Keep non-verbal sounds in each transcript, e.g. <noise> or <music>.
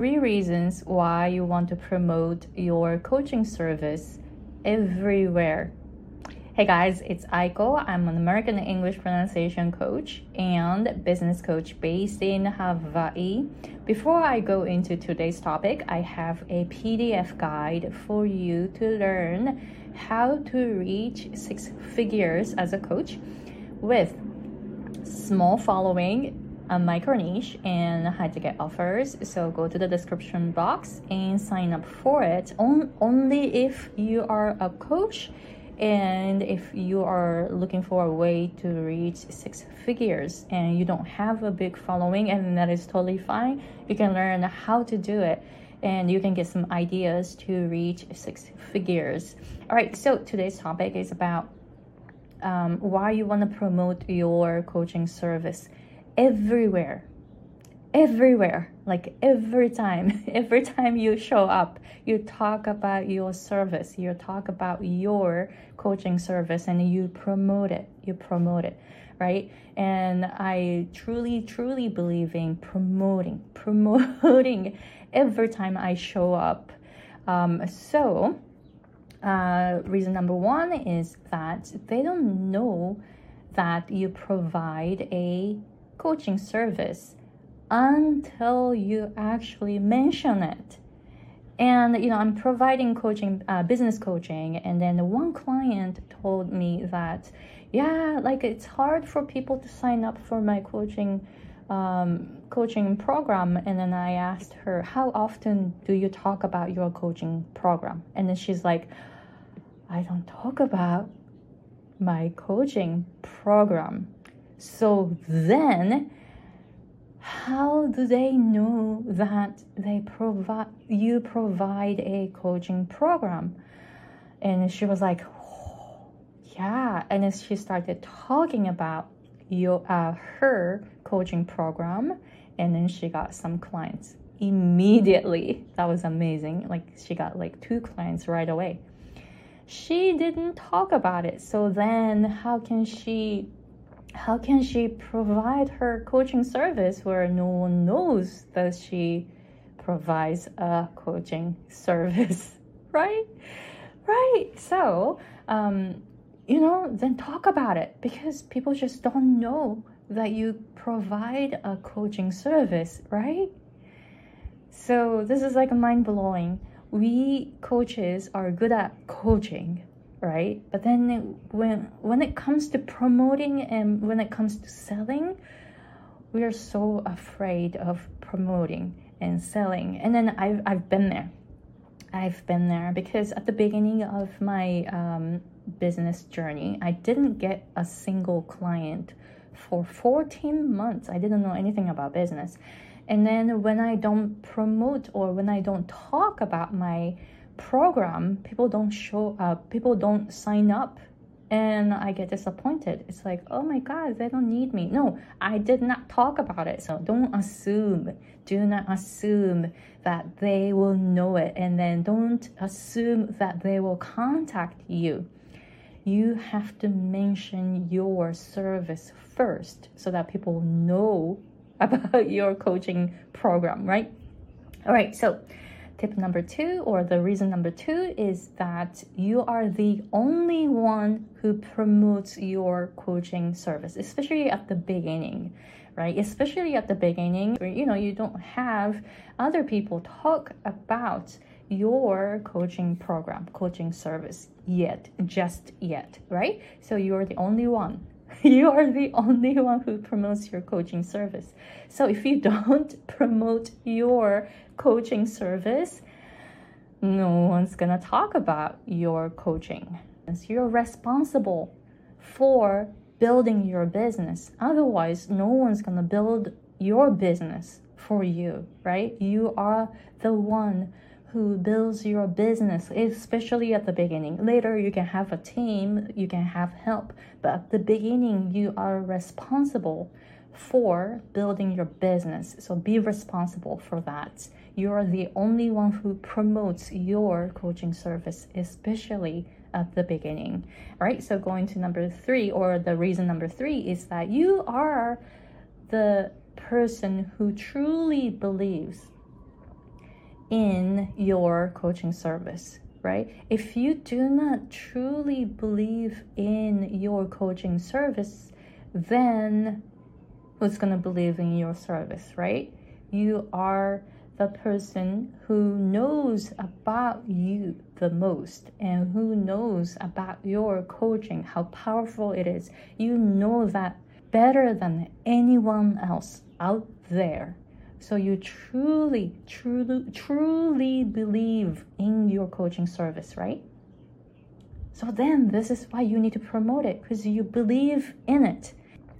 three reasons why you want to promote your coaching service everywhere. Hey guys, it's Aiko. I'm an American English pronunciation coach and business coach based in Hawaii. Before I go into today's topic, I have a PDF guide for you to learn how to reach six figures as a coach with small following a micro niche and how to get offers. So go to the description box and sign up for it. On, only if you are a coach and if you are looking for a way to reach six figures and you don't have a big following and that is totally fine, you can learn how to do it and you can get some ideas to reach six figures. All right, so today's topic is about um, why you want to promote your coaching service everywhere. Everywhere. Like every time. <laughs> Every time you show up you talk about your service. You talk about your coaching service and you promote it. You promote it right? And i truly truly believe in promoting <laughs> promoting every time i show up. Um, so uh, reason number one is that they don't know that you provide a coaching service until you actually mention it. And you know, I'm providing coaching, uh, business coaching, and then one client told me that, yeah, like it's hard for people to sign up for my coaching um, coaching program. And then I asked her, how often do you talk about your coaching program? And then she's like, I don't talk about my coaching program. So then, how do they know that they provide you provide a coaching program? And she was like, oh, yeah. And then she started talking about your uh, her coaching program, and then she got some clients immediately. That was amazing. Like she got like two clients right away. She didn't talk about it. So then, how can she how can she provide her coaching service where no one knows that she provides a coaching service? <laughs> Right? Right. So um, you know then talk about it because people just don't know that you provide a coaching service right? So this is like a mind blowing we coaches are good at coaching right? But then it, when when it comes to promoting and when it comes to selling, we are so afraid of promoting and selling. And then I've I've been there. I've been there because at the beginning of my um, business journey, I didn't get a single client for 14 months. I didn't know anything about business. And then when I don't promote or when I don't talk about my program, people don't show up, people don't sign up, and I get disappointed. It's like, oh my God, they don't need me. No, I did not talk about it. So don't assume, do not assume that they will know it, and then don't assume that they will contact you. You have to mention your service first so that people know <laughs> about your coaching program, right? All right, so Tip number two, or the reason number two, is that you are the only one who promotes your coaching service, especially at the beginning, right? Especially at the beginning, where you know you don't have other people talk about your coaching program, coaching service yet, just yet, right? So you're the only one <laughs> you are the only one who promotes your coaching service. So if you don't <laughs> promote your coaching service, no one's gonna talk about your coaching. You're responsible for building your business. Otherwise, no one's gonna build your business for you, right? You are the one who builds your business, especially at the beginning. Later, you can have a team, you can have help, but at the beginning, you are responsible for building your business. So be responsible for that. You are the only one who promotes your coaching service, especially at the beginning. All right, so going to number three, or the reason number three is that you are the person who truly believes in your coaching service, right? If you do not truly believe in your coaching service, then who's going to believe in your service, right? You are the person who knows about you the most and who knows about your coaching, how powerful it is. You know that better than anyone else out there. So you truly, truly, truly believe in your coaching service, right? So then this is why you need to promote it because you believe in it.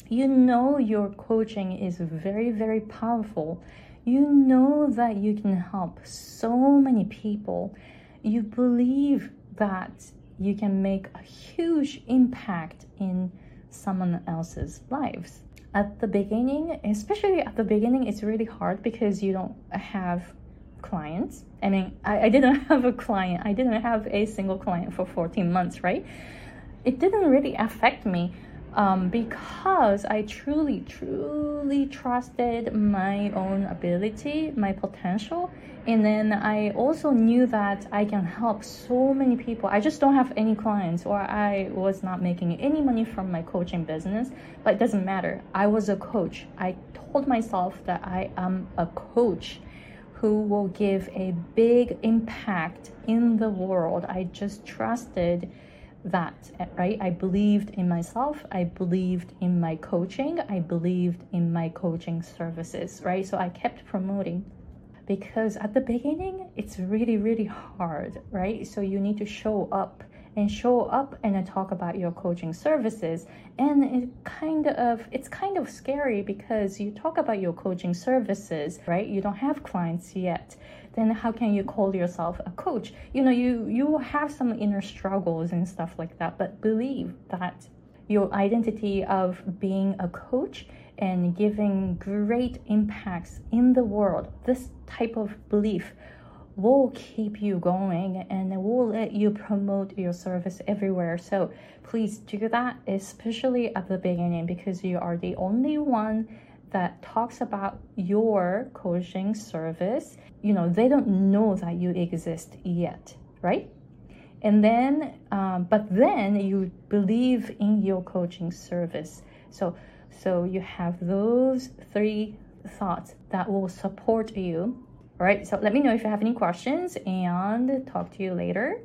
You know your coaching is very, very powerful. You know that you can help so many people. You believe that you can make a huge impact in someone else's lives. At the beginning, especially at the beginning, it's really hard because you don't have clients. I mean, I, I didn't <laughs> have a client, I didn't have a single client for 14 months, right? It didn't really affect me um, because I truly, truly trusted my own ability, my potential. And then I also knew that I can help so many people. I just don't have any clients, or I was not making any money from my coaching business, but it doesn't matter. I was a coach. I told myself that I am a coach who will give a big impact in the world. I just trusted that, right? I believed in myself. I believed in my coaching. I believed in my coaching services, right? So I kept promoting because at the beginning, it's really, really hard, right? So you need to show up and show up and talk about your coaching services and it kind of it's kind of scary because you talk about your coaching services right you don't have clients yet then how can you call yourself a coach? You know, you you have some inner struggles and stuff like that, but believe that your identity of being a coach and giving great impacts in the world, this type of belief will keep you going and will let you promote your service everywhere. So please do that, especially at the beginning, because you are the only one that talks about your coaching service, you know, they don't know that you exist yet, right? And then, um, but then you believe in your coaching service. So, so you have those three thoughts that will support you. All right. So let me know if you have any questions and talk to you later.